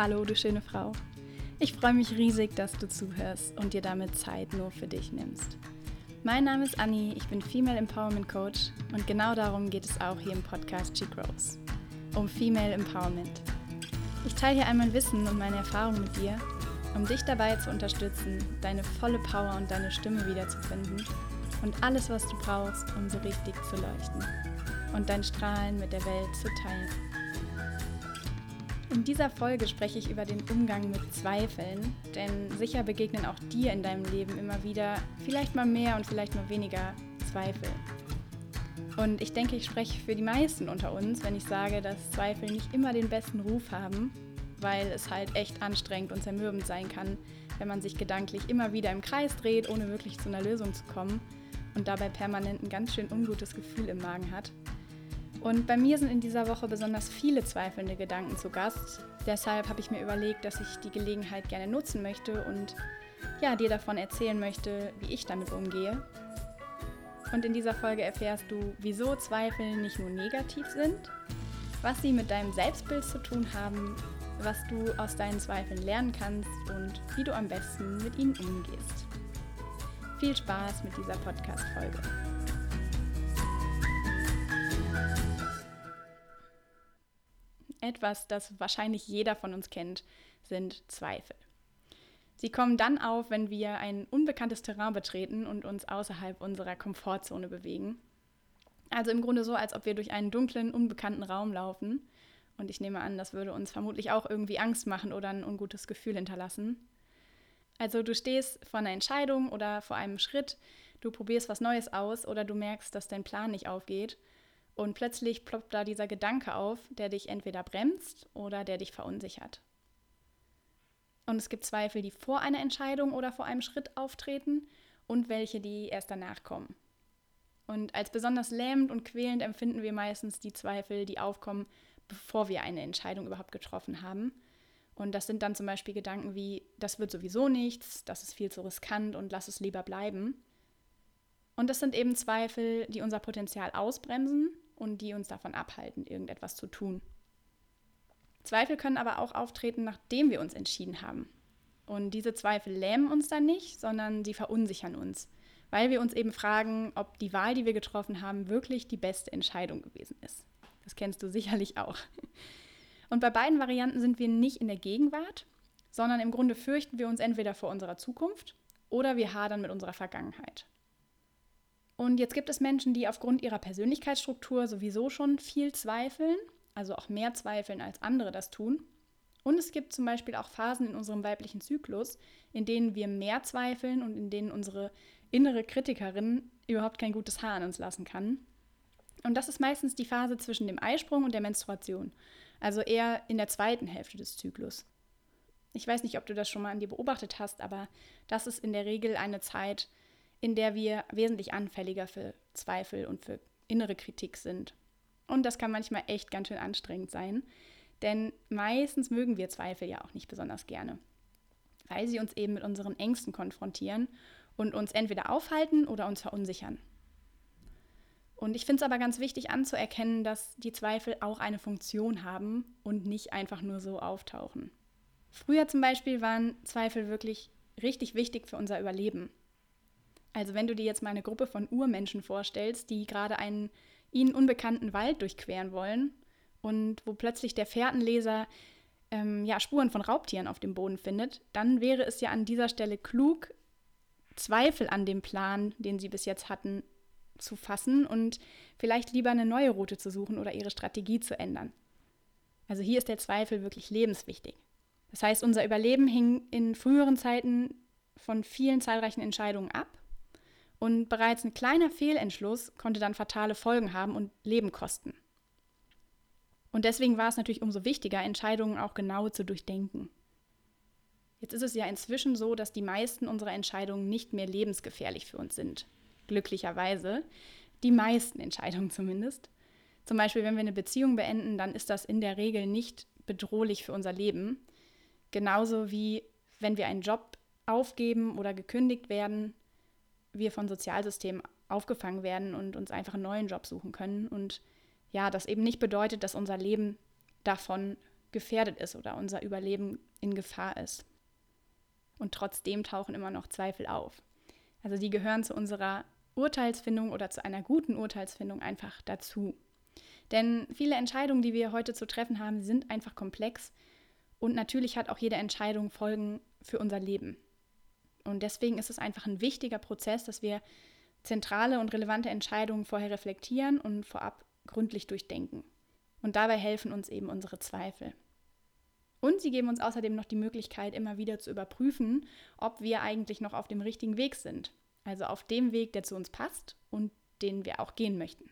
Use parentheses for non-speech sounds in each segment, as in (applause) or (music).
Hallo, du schöne Frau. Ich freue mich riesig, dass du zuhörst und dir damit Zeit nur für dich nimmst. Mein Name ist Anni, ich bin Female Empowerment Coach und genau darum geht es auch hier im Podcast She Grows. Um Female Empowerment. Ich teile hier einmal Wissen und meine Erfahrungen mit dir, um dich dabei zu unterstützen, deine volle Power und deine Stimme wiederzufinden und alles, was du brauchst, um so richtig zu leuchten und dein Strahlen mit der Welt zu teilen. In dieser Folge spreche ich über den Umgang mit Zweifeln, denn sicher begegnen auch dir in deinem Leben immer wieder vielleicht mal mehr und vielleicht mal weniger Zweifel. Und ich denke, ich spreche für die meisten unter uns, wenn ich sage, dass Zweifel nicht immer den besten Ruf haben, weil es halt echt anstrengend und zermürbend sein kann, wenn man sich gedanklich immer wieder im Kreis dreht, ohne wirklich zu einer Lösung zu kommen und dabei permanent ein ganz schön ungutes Gefühl im Magen hat. Und bei mir sind in dieser Woche besonders viele zweifelnde Gedanken zu Gast. Deshalb habe ich mir überlegt, dass ich die Gelegenheit gerne nutzen möchte und ja, dir davon erzählen möchte, wie ich damit umgehe. Und in dieser Folge erfährst du, wieso Zweifel nicht nur negativ sind, was sie mit deinem Selbstbild zu tun haben, was du aus deinen Zweifeln lernen kannst und wie du am besten mit ihnen umgehst. Viel Spaß mit dieser Podcast-Folge. Etwas, das wahrscheinlich jeder von uns kennt, sind Zweifel. Sie kommen dann auf, wenn wir ein unbekanntes Terrain betreten und uns außerhalb unserer Komfortzone bewegen. Also im Grunde so, als ob wir durch einen dunklen, unbekannten Raum laufen. Und ich nehme an, das würde uns vermutlich auch irgendwie Angst machen oder ein ungutes Gefühl hinterlassen. Also du stehst vor einer Entscheidung oder vor einem Schritt, du probierst was Neues aus oder du merkst, dass dein Plan nicht aufgeht und plötzlich ploppt da dieser Gedanke auf, der dich entweder bremst oder der dich verunsichert. Und es gibt Zweifel, die vor einer Entscheidung oder vor einem Schritt auftreten und welche, die erst danach kommen. Und als besonders lähmend und quälend empfinden wir meistens die Zweifel, die aufkommen, bevor wir eine Entscheidung überhaupt getroffen haben. Und das sind dann zum Beispiel Gedanken wie, das wird sowieso nichts, das ist viel zu riskant und lass es lieber bleiben. Und das sind eben Zweifel, die unser Potenzial ausbremsen und die uns davon abhalten, irgendetwas zu tun. Zweifel können aber auch auftreten, nachdem wir uns entschieden haben. Und diese Zweifel lähmen uns dann nicht, sondern sie verunsichern uns, weil wir uns eben fragen, ob die Wahl, die wir getroffen haben, wirklich die beste Entscheidung gewesen ist. Das kennst du sicherlich auch. Und bei beiden Varianten sind wir nicht in der Gegenwart, sondern im Grunde fürchten wir uns entweder vor unserer Zukunft oder wir hadern mit unserer Vergangenheit. Und jetzt gibt es Menschen, die aufgrund ihrer Persönlichkeitsstruktur sowieso schon viel zweifeln, also auch mehr zweifeln als andere das tun. Und es gibt zum Beispiel auch Phasen in unserem weiblichen Zyklus, in denen wir mehr zweifeln und in denen unsere innere Kritikerin überhaupt kein gutes Haar an uns lassen kann. Und das ist meistens die Phase zwischen dem Eisprung und der Menstruation, also eher in der zweiten Hälfte des Zyklus. Ich weiß nicht, ob du das schon mal an dir beobachtet hast, aber das ist in der Regel eine Zeit, in der wir wesentlich anfälliger für Zweifel und für innere Kritik sind. Und das kann manchmal echt ganz schön anstrengend sein, denn meistens mögen wir Zweifel ja auch nicht besonders gerne, weil sie uns eben mit unseren Ängsten konfrontieren und uns entweder aufhalten oder uns verunsichern. Und ich finde es aber ganz wichtig anzuerkennen, dass die Zweifel auch eine Funktion haben und nicht einfach nur so auftauchen. Früher zum Beispiel waren Zweifel wirklich richtig wichtig für unser Überleben. Also wenn du dir jetzt mal eine Gruppe von Urmenschen vorstellst, die gerade einen ihnen unbekannten Wald durchqueren wollen und wo plötzlich der Fährtenleser ähm, ja, Spuren von Raubtieren auf dem Boden findet, dann wäre es ja an dieser Stelle klug, Zweifel an dem Plan, den sie bis jetzt hatten, zu fassen und vielleicht lieber eine neue Route zu suchen oder ihre Strategie zu ändern. Also hier ist der Zweifel wirklich lebenswichtig. Das heißt, unser Überleben hing in früheren Zeiten von vielen zahlreichen Entscheidungen ab und bereits ein kleiner Fehlentschluss konnte dann fatale Folgen haben und Leben kosten. Und deswegen war es natürlich umso wichtiger, Entscheidungen auch genau zu durchdenken. Jetzt ist es ja inzwischen so, dass die meisten unserer Entscheidungen nicht mehr lebensgefährlich für uns sind. Glücklicherweise. Die meisten Entscheidungen zumindest. Zum Beispiel, wenn wir eine Beziehung beenden, dann ist das in der Regel nicht bedrohlich für unser Leben. Genauso wie wenn wir einen Job aufgeben oder gekündigt werden, wir von Sozialsystemen aufgefangen werden und uns einfach einen neuen Job suchen können. Und ja, das eben nicht bedeutet, dass unser Leben davon gefährdet ist oder unser Überleben in Gefahr ist. Und trotzdem tauchen immer noch Zweifel auf. Also die gehören zu unserer Urteilsfindung oder zu einer guten Urteilsfindung einfach dazu. Denn viele Entscheidungen, die wir heute zu treffen haben, sind einfach komplex und natürlich hat auch jede Entscheidung Folgen für unser Leben. Und deswegen ist es einfach ein wichtiger Prozess, dass wir zentrale und relevante Entscheidungen vorher reflektieren und vorab gründlich durchdenken. Und dabei helfen uns eben unsere Zweifel. Und sie geben uns außerdem noch die Möglichkeit, immer wieder zu überprüfen, ob wir eigentlich noch auf dem richtigen Weg sind. Also auf dem Weg, der zu uns passt und den wir auch gehen möchten.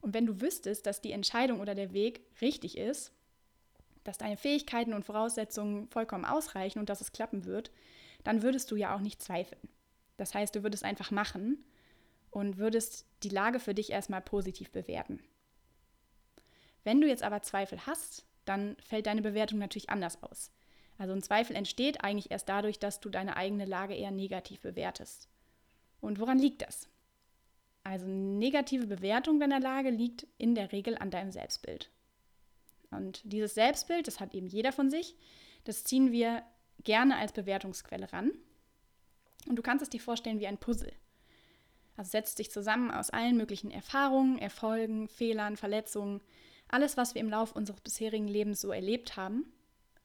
Und wenn du wüsstest, dass die Entscheidung oder der Weg richtig ist, dass deine Fähigkeiten und Voraussetzungen vollkommen ausreichen und dass es klappen wird, dann würdest du ja auch nicht zweifeln. Das heißt, du würdest einfach machen und würdest die Lage für dich erstmal positiv bewerten. Wenn du jetzt aber Zweifel hast, dann fällt deine Bewertung natürlich anders aus. Also ein Zweifel entsteht eigentlich erst dadurch, dass du deine eigene Lage eher negativ bewertest. Und woran liegt das? Also negative Bewertung deiner Lage liegt in der Regel an deinem Selbstbild. Und dieses Selbstbild, das hat eben jeder von sich, das ziehen wir gerne als Bewertungsquelle ran. Und du kannst es dir vorstellen wie ein Puzzle. Also setzt sich zusammen aus allen möglichen Erfahrungen, Erfolgen, Fehlern, Verletzungen, alles, was wir im Laufe unseres bisherigen Lebens so erlebt haben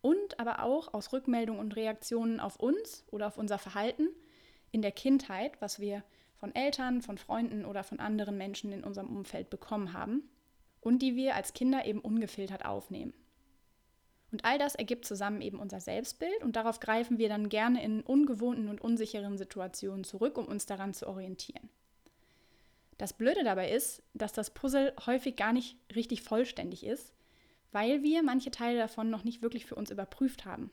und aber auch aus Rückmeldungen und Reaktionen auf uns oder auf unser Verhalten in der Kindheit, was wir von Eltern, von Freunden oder von anderen Menschen in unserem Umfeld bekommen haben und die wir als Kinder eben ungefiltert aufnehmen. Und all das ergibt zusammen eben unser Selbstbild und darauf greifen wir dann gerne in ungewohnten und unsicheren Situationen zurück, um uns daran zu orientieren. Das Blöde dabei ist, dass das Puzzle häufig gar nicht richtig vollständig ist, weil wir manche Teile davon noch nicht wirklich für uns überprüft haben.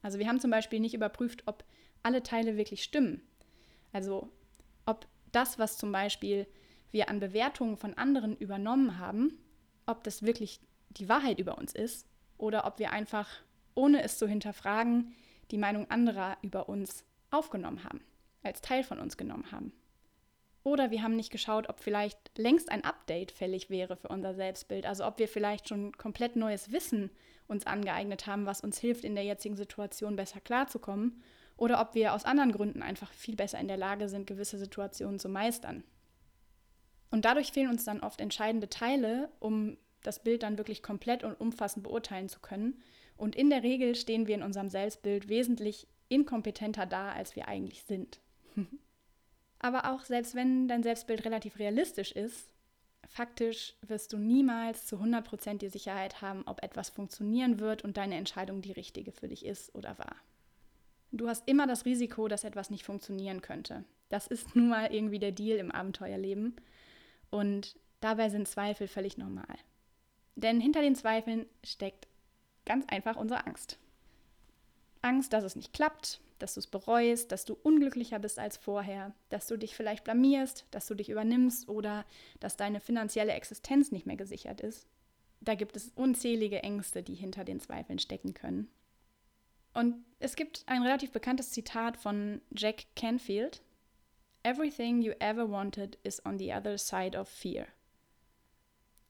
Also wir haben zum Beispiel nicht überprüft, ob alle Teile wirklich stimmen. Also ob das, was zum Beispiel wir an Bewertungen von anderen übernommen haben, ob das wirklich die Wahrheit über uns ist oder ob wir einfach, ohne es zu hinterfragen, die Meinung anderer über uns aufgenommen haben, als Teil von uns genommen haben. Oder wir haben nicht geschaut, ob vielleicht längst ein Update fällig wäre für unser Selbstbild. Also ob wir vielleicht schon komplett neues Wissen uns angeeignet haben, was uns hilft, in der jetzigen Situation besser klarzukommen. Oder ob wir aus anderen Gründen einfach viel besser in der Lage sind, gewisse Situationen zu meistern. Und dadurch fehlen uns dann oft entscheidende Teile, um das Bild dann wirklich komplett und umfassend beurteilen zu können. Und in der Regel stehen wir in unserem Selbstbild wesentlich inkompetenter da, als wir eigentlich sind. (laughs) Aber auch selbst wenn dein Selbstbild relativ realistisch ist, faktisch wirst du niemals zu 100% die Sicherheit haben, ob etwas funktionieren wird und deine Entscheidung die richtige für dich ist oder war. Du hast immer das Risiko, dass etwas nicht funktionieren könnte. Das ist nun mal irgendwie der Deal im Abenteuerleben. Und dabei sind Zweifel völlig normal. Denn hinter den Zweifeln steckt ganz einfach unsere Angst. Angst, dass es nicht klappt, dass du es bereust, dass du unglücklicher bist als vorher, dass du dich vielleicht blamierst, dass du dich übernimmst oder dass deine finanzielle Existenz nicht mehr gesichert ist. Da gibt es unzählige Ängste, die hinter den Zweifeln stecken können. Und es gibt ein relativ bekanntes Zitat von Jack Canfield. Everything you ever wanted is on the other side of fear.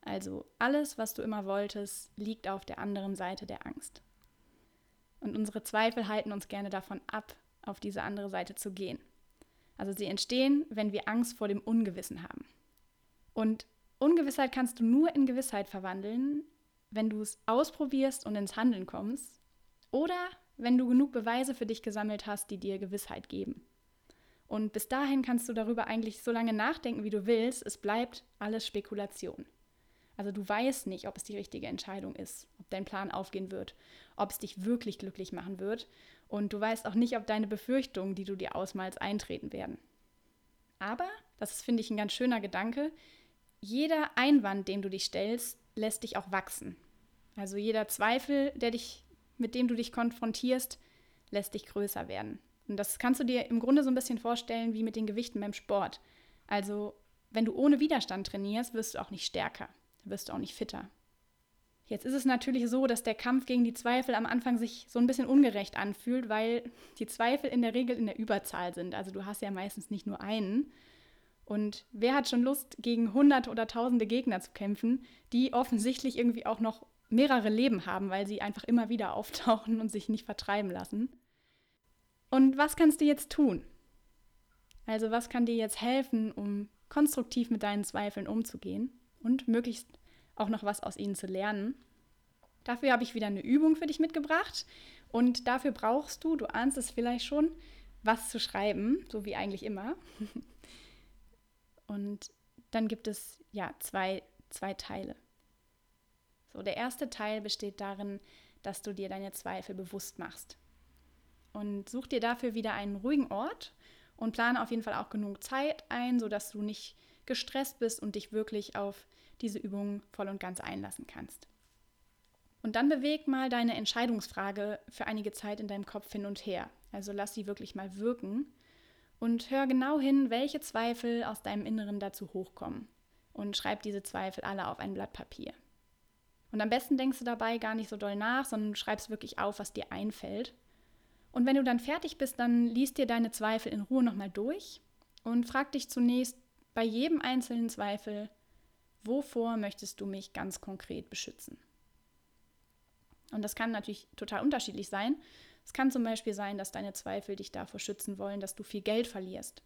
Also alles, was du immer wolltest, liegt auf der anderen Seite der Angst. Und unsere Zweifel halten uns gerne davon ab, auf diese andere Seite zu gehen. Also sie entstehen, wenn wir Angst vor dem Ungewissen haben. Und Ungewissheit kannst du nur in Gewissheit verwandeln, wenn du es ausprobierst und ins Handeln kommst oder wenn du genug Beweise für dich gesammelt hast, die dir Gewissheit geben. Und bis dahin kannst du darüber eigentlich so lange nachdenken, wie du willst. Es bleibt alles Spekulation. Also du weißt nicht, ob es die richtige Entscheidung ist, ob dein Plan aufgehen wird, ob es dich wirklich glücklich machen wird. Und du weißt auch nicht, ob deine Befürchtungen, die du dir ausmalst, eintreten werden. Aber, das ist, finde ich, ein ganz schöner Gedanke, jeder Einwand, dem du dich stellst, lässt dich auch wachsen. Also jeder Zweifel, der dich, mit dem du dich konfrontierst, lässt dich größer werden. Und das kannst du dir im Grunde so ein bisschen vorstellen wie mit den Gewichten beim Sport. Also, wenn du ohne Widerstand trainierst, wirst du auch nicht stärker. Wirst du auch nicht fitter. Jetzt ist es natürlich so, dass der Kampf gegen die Zweifel am Anfang sich so ein bisschen ungerecht anfühlt, weil die Zweifel in der Regel in der Überzahl sind. Also du hast ja meistens nicht nur einen. Und wer hat schon Lust, gegen hunderte oder tausende Gegner zu kämpfen, die offensichtlich irgendwie auch noch mehrere Leben haben, weil sie einfach immer wieder (laughs) auftauchen und sich nicht vertreiben lassen. Und was kannst du jetzt tun? Also was kann dir jetzt helfen, um konstruktiv mit deinen Zweifeln umzugehen und möglichst auch noch was aus ihnen zu lernen? Dafür habe ich wieder eine Übung für dich mitgebracht und dafür brauchst du, du ahnst es vielleicht schon, was zu schreiben, so wie eigentlich immer. (laughs) Und dann gibt es ja zwei, zwei Teile. So, der erste Teil besteht darin, dass du dir deine Zweifel bewusst machst. Und such dir dafür wieder einen ruhigen Ort und plane auf jeden Fall auch genug Zeit ein, sodass du nicht gestresst bist und dich wirklich auf diese Übung voll und ganz einlassen kannst. Und dann beweg mal deine Entscheidungsfrage für einige Zeit in deinem Kopf hin und her. Also lass sie wirklich mal wirken und hör genau hin, welche Zweifel aus deinem Inneren dazu hochkommen. Und schreib diese Zweifel alle auf ein Blatt Papier. Und am besten denkst du dabei gar nicht so doll nach, sondern schreibst wirklich auf, was dir einfällt. Und wenn du dann fertig bist, dann liest dir deine Zweifel in Ruhe nochmal durch und frag dich zunächst bei jedem einzelnen Zweifel, wovor möchtest du mich ganz konkret beschützen? Und das kann natürlich total unterschiedlich sein. Es kann zum Beispiel sein, dass deine Zweifel dich davor schützen wollen, dass du viel Geld verlierst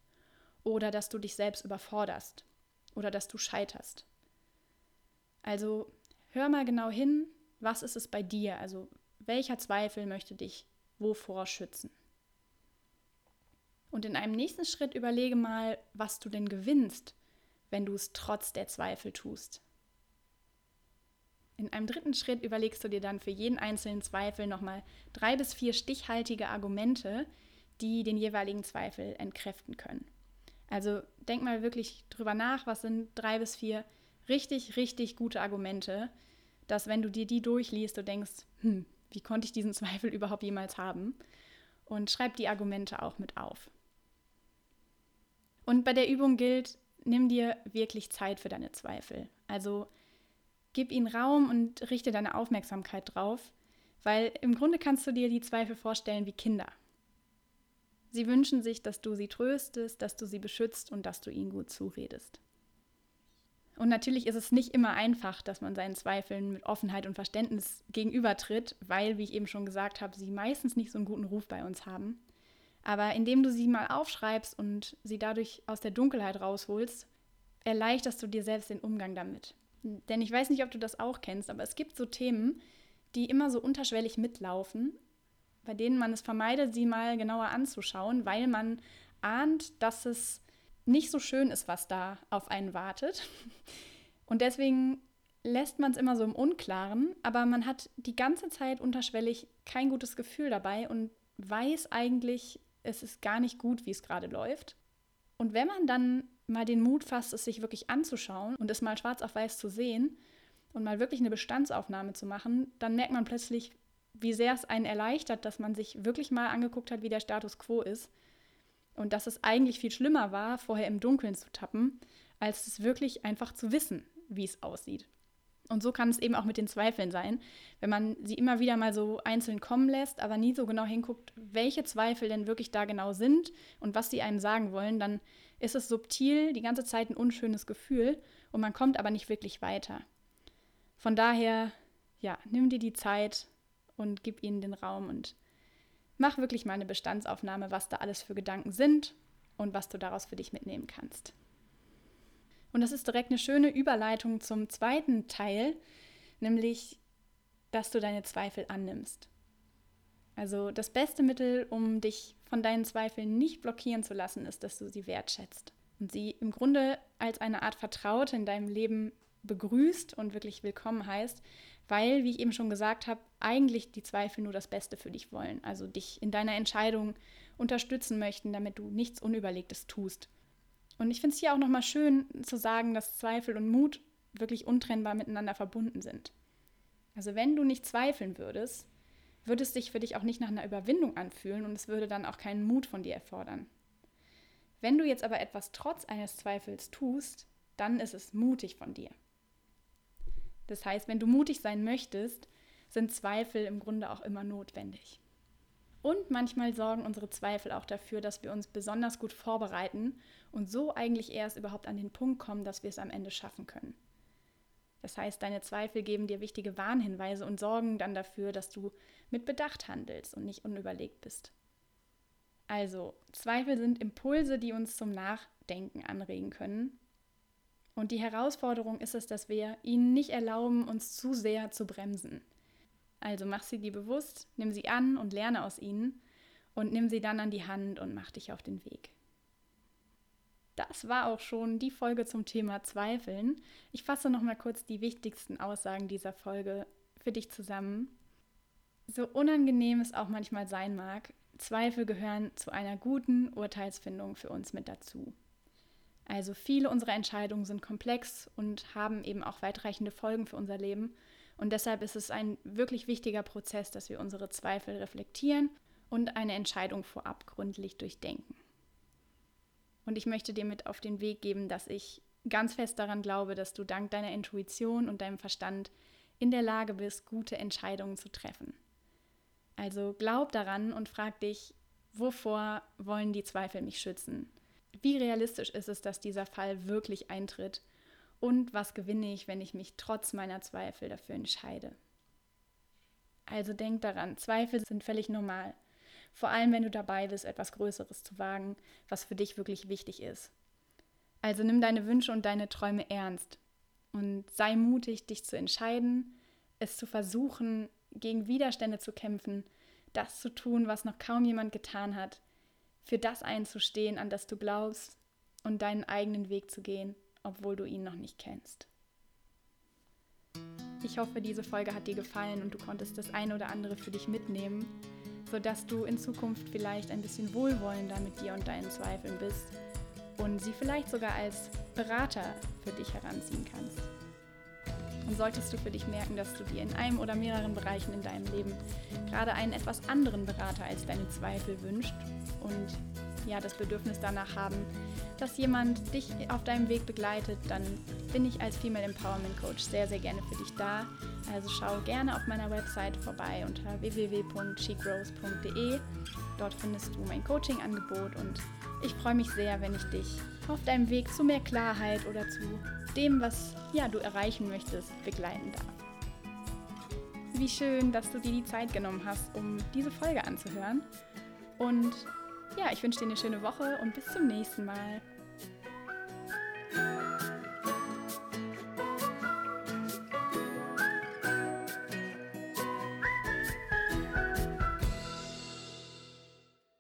oder dass du dich selbst überforderst oder dass du scheiterst. Also hör mal genau hin, was ist es bei dir? Also welcher Zweifel möchte dich wovor schützen? Und in einem nächsten Schritt überlege mal, was du denn gewinnst, wenn du es trotz der Zweifel tust. In einem dritten Schritt überlegst du dir dann für jeden einzelnen Zweifel nochmal drei bis vier stichhaltige Argumente, die den jeweiligen Zweifel entkräften können. Also denk mal wirklich drüber nach, was sind drei bis vier richtig, richtig gute Argumente, dass wenn du dir die durchliest, du denkst, hm, wie konnte ich diesen Zweifel überhaupt jemals haben? Und schreib die Argumente auch mit auf. Und bei der Übung gilt, nimm dir wirklich Zeit für deine Zweifel. Also Gib ihnen Raum und richte deine Aufmerksamkeit drauf, weil im Grunde kannst du dir die Zweifel vorstellen wie Kinder. Sie wünschen sich, dass du sie tröstest, dass du sie beschützt und dass du ihnen gut zuredest. Und natürlich ist es nicht immer einfach, dass man seinen Zweifeln mit Offenheit und Verständnis gegenübertritt, weil, wie ich eben schon gesagt habe, sie meistens nicht so einen guten Ruf bei uns haben. Aber indem du sie mal aufschreibst und sie dadurch aus der Dunkelheit rausholst, erleichterst du dir selbst den Umgang damit. Denn ich weiß nicht, ob du das auch kennst, aber es gibt so Themen, die immer so unterschwellig mitlaufen, bei denen man es vermeidet, sie mal genauer anzuschauen, weil man ahnt, dass es nicht so schön ist, was da auf einen wartet. Und deswegen lässt man es immer so im Unklaren, aber man hat die ganze Zeit unterschwellig kein gutes Gefühl dabei und weiß eigentlich, es ist gar nicht gut, wie es gerade läuft. Und wenn man dann mal den Mut fasst, es sich wirklich anzuschauen und es mal schwarz auf weiß zu sehen und mal wirklich eine Bestandsaufnahme zu machen, dann merkt man plötzlich, wie sehr es einen erleichtert, dass man sich wirklich mal angeguckt hat, wie der Status quo ist. Und dass es eigentlich viel schlimmer war, vorher im Dunkeln zu tappen, als es wirklich einfach zu wissen, wie es aussieht. Und so kann es eben auch mit den Zweifeln sein, wenn man sie immer wieder mal so einzeln kommen lässt, aber nie so genau hinguckt, welche Zweifel denn wirklich da genau sind und was sie einem sagen wollen, dann ist es subtil die ganze Zeit ein unschönes Gefühl und man kommt aber nicht wirklich weiter. Von daher, ja, nimm dir die Zeit und gib ihnen den Raum und mach wirklich mal eine Bestandsaufnahme, was da alles für Gedanken sind und was du daraus für dich mitnehmen kannst. Und das ist direkt eine schöne Überleitung zum zweiten Teil, nämlich, dass du deine Zweifel annimmst. Also das beste Mittel, um dich von deinen Zweifeln nicht blockieren zu lassen, ist, dass du sie wertschätzt und sie im Grunde als eine Art Vertraute in deinem Leben begrüßt und wirklich willkommen heißt, weil, wie ich eben schon gesagt habe, eigentlich die Zweifel nur das Beste für dich wollen, also dich in deiner Entscheidung unterstützen möchten, damit du nichts Unüberlegtes tust. Und ich finde es hier auch nochmal schön zu sagen, dass Zweifel und Mut wirklich untrennbar miteinander verbunden sind. Also wenn du nicht zweifeln würdest, würde es sich für dich auch nicht nach einer Überwindung anfühlen und es würde dann auch keinen Mut von dir erfordern. Wenn du jetzt aber etwas trotz eines Zweifels tust, dann ist es mutig von dir. Das heißt, wenn du mutig sein möchtest, sind Zweifel im Grunde auch immer notwendig. Und manchmal sorgen unsere Zweifel auch dafür, dass wir uns besonders gut vorbereiten und so eigentlich erst überhaupt an den Punkt kommen, dass wir es am Ende schaffen können. Das heißt, deine Zweifel geben dir wichtige Warnhinweise und sorgen dann dafür, dass du mit Bedacht handelst und nicht unüberlegt bist. Also, Zweifel sind Impulse, die uns zum Nachdenken anregen können. Und die Herausforderung ist es, dass wir ihnen nicht erlauben, uns zu sehr zu bremsen. Also mach sie dir bewusst, nimm sie an und lerne aus ihnen und nimm sie dann an die Hand und mach dich auf den Weg. Das war auch schon die Folge zum Thema Zweifeln. Ich fasse noch mal kurz die wichtigsten Aussagen dieser Folge für dich zusammen. So unangenehm es auch manchmal sein mag, Zweifel gehören zu einer guten Urteilsfindung für uns mit dazu. Also viele unserer Entscheidungen sind komplex und haben eben auch weitreichende Folgen für unser Leben. Und deshalb ist es ein wirklich wichtiger Prozess, dass wir unsere Zweifel reflektieren und eine Entscheidung vorab gründlich durchdenken. Und ich möchte dir mit auf den Weg geben, dass ich ganz fest daran glaube, dass du dank deiner Intuition und deinem Verstand in der Lage bist, gute Entscheidungen zu treffen. Also glaub daran und frag dich, wovor wollen die Zweifel mich schützen? Wie realistisch ist es, dass dieser Fall wirklich eintritt? Und was gewinne ich, wenn ich mich trotz meiner Zweifel dafür entscheide? Also denk daran, Zweifel sind völlig normal. Vor allem, wenn du dabei bist, etwas Größeres zu wagen, was für dich wirklich wichtig ist. Also nimm deine Wünsche und deine Träume ernst und sei mutig, dich zu entscheiden, es zu versuchen, gegen Widerstände zu kämpfen, das zu tun, was noch kaum jemand getan hat, für das einzustehen, an das du glaubst und deinen eigenen Weg zu gehen, obwohl du ihn noch nicht kennst. Ich hoffe, diese Folge hat dir gefallen und du konntest das eine oder andere für dich mitnehmen sodass du in Zukunft vielleicht ein bisschen wohlwollender mit dir und deinen Zweifeln bist und sie vielleicht sogar als Berater für dich heranziehen kannst. Und solltest du für dich merken, dass du dir in einem oder mehreren Bereichen in deinem Leben gerade einen etwas anderen Berater als deine Zweifel wünscht und ja das Bedürfnis danach haben, dass jemand dich auf deinem Weg begleitet, dann bin ich als Female Empowerment Coach sehr, sehr gerne für dich da. Also schau gerne auf meiner Website vorbei unter www.cheekrose.de. Dort findest du mein Coaching-Angebot und ich freue mich sehr, wenn ich dich auf deinem Weg zu mehr Klarheit oder zu dem, was ja, du erreichen möchtest, begleiten darf. Wie schön, dass du dir die Zeit genommen hast, um diese Folge anzuhören. Und ja, ich wünsche dir eine schöne Woche und bis zum nächsten Mal.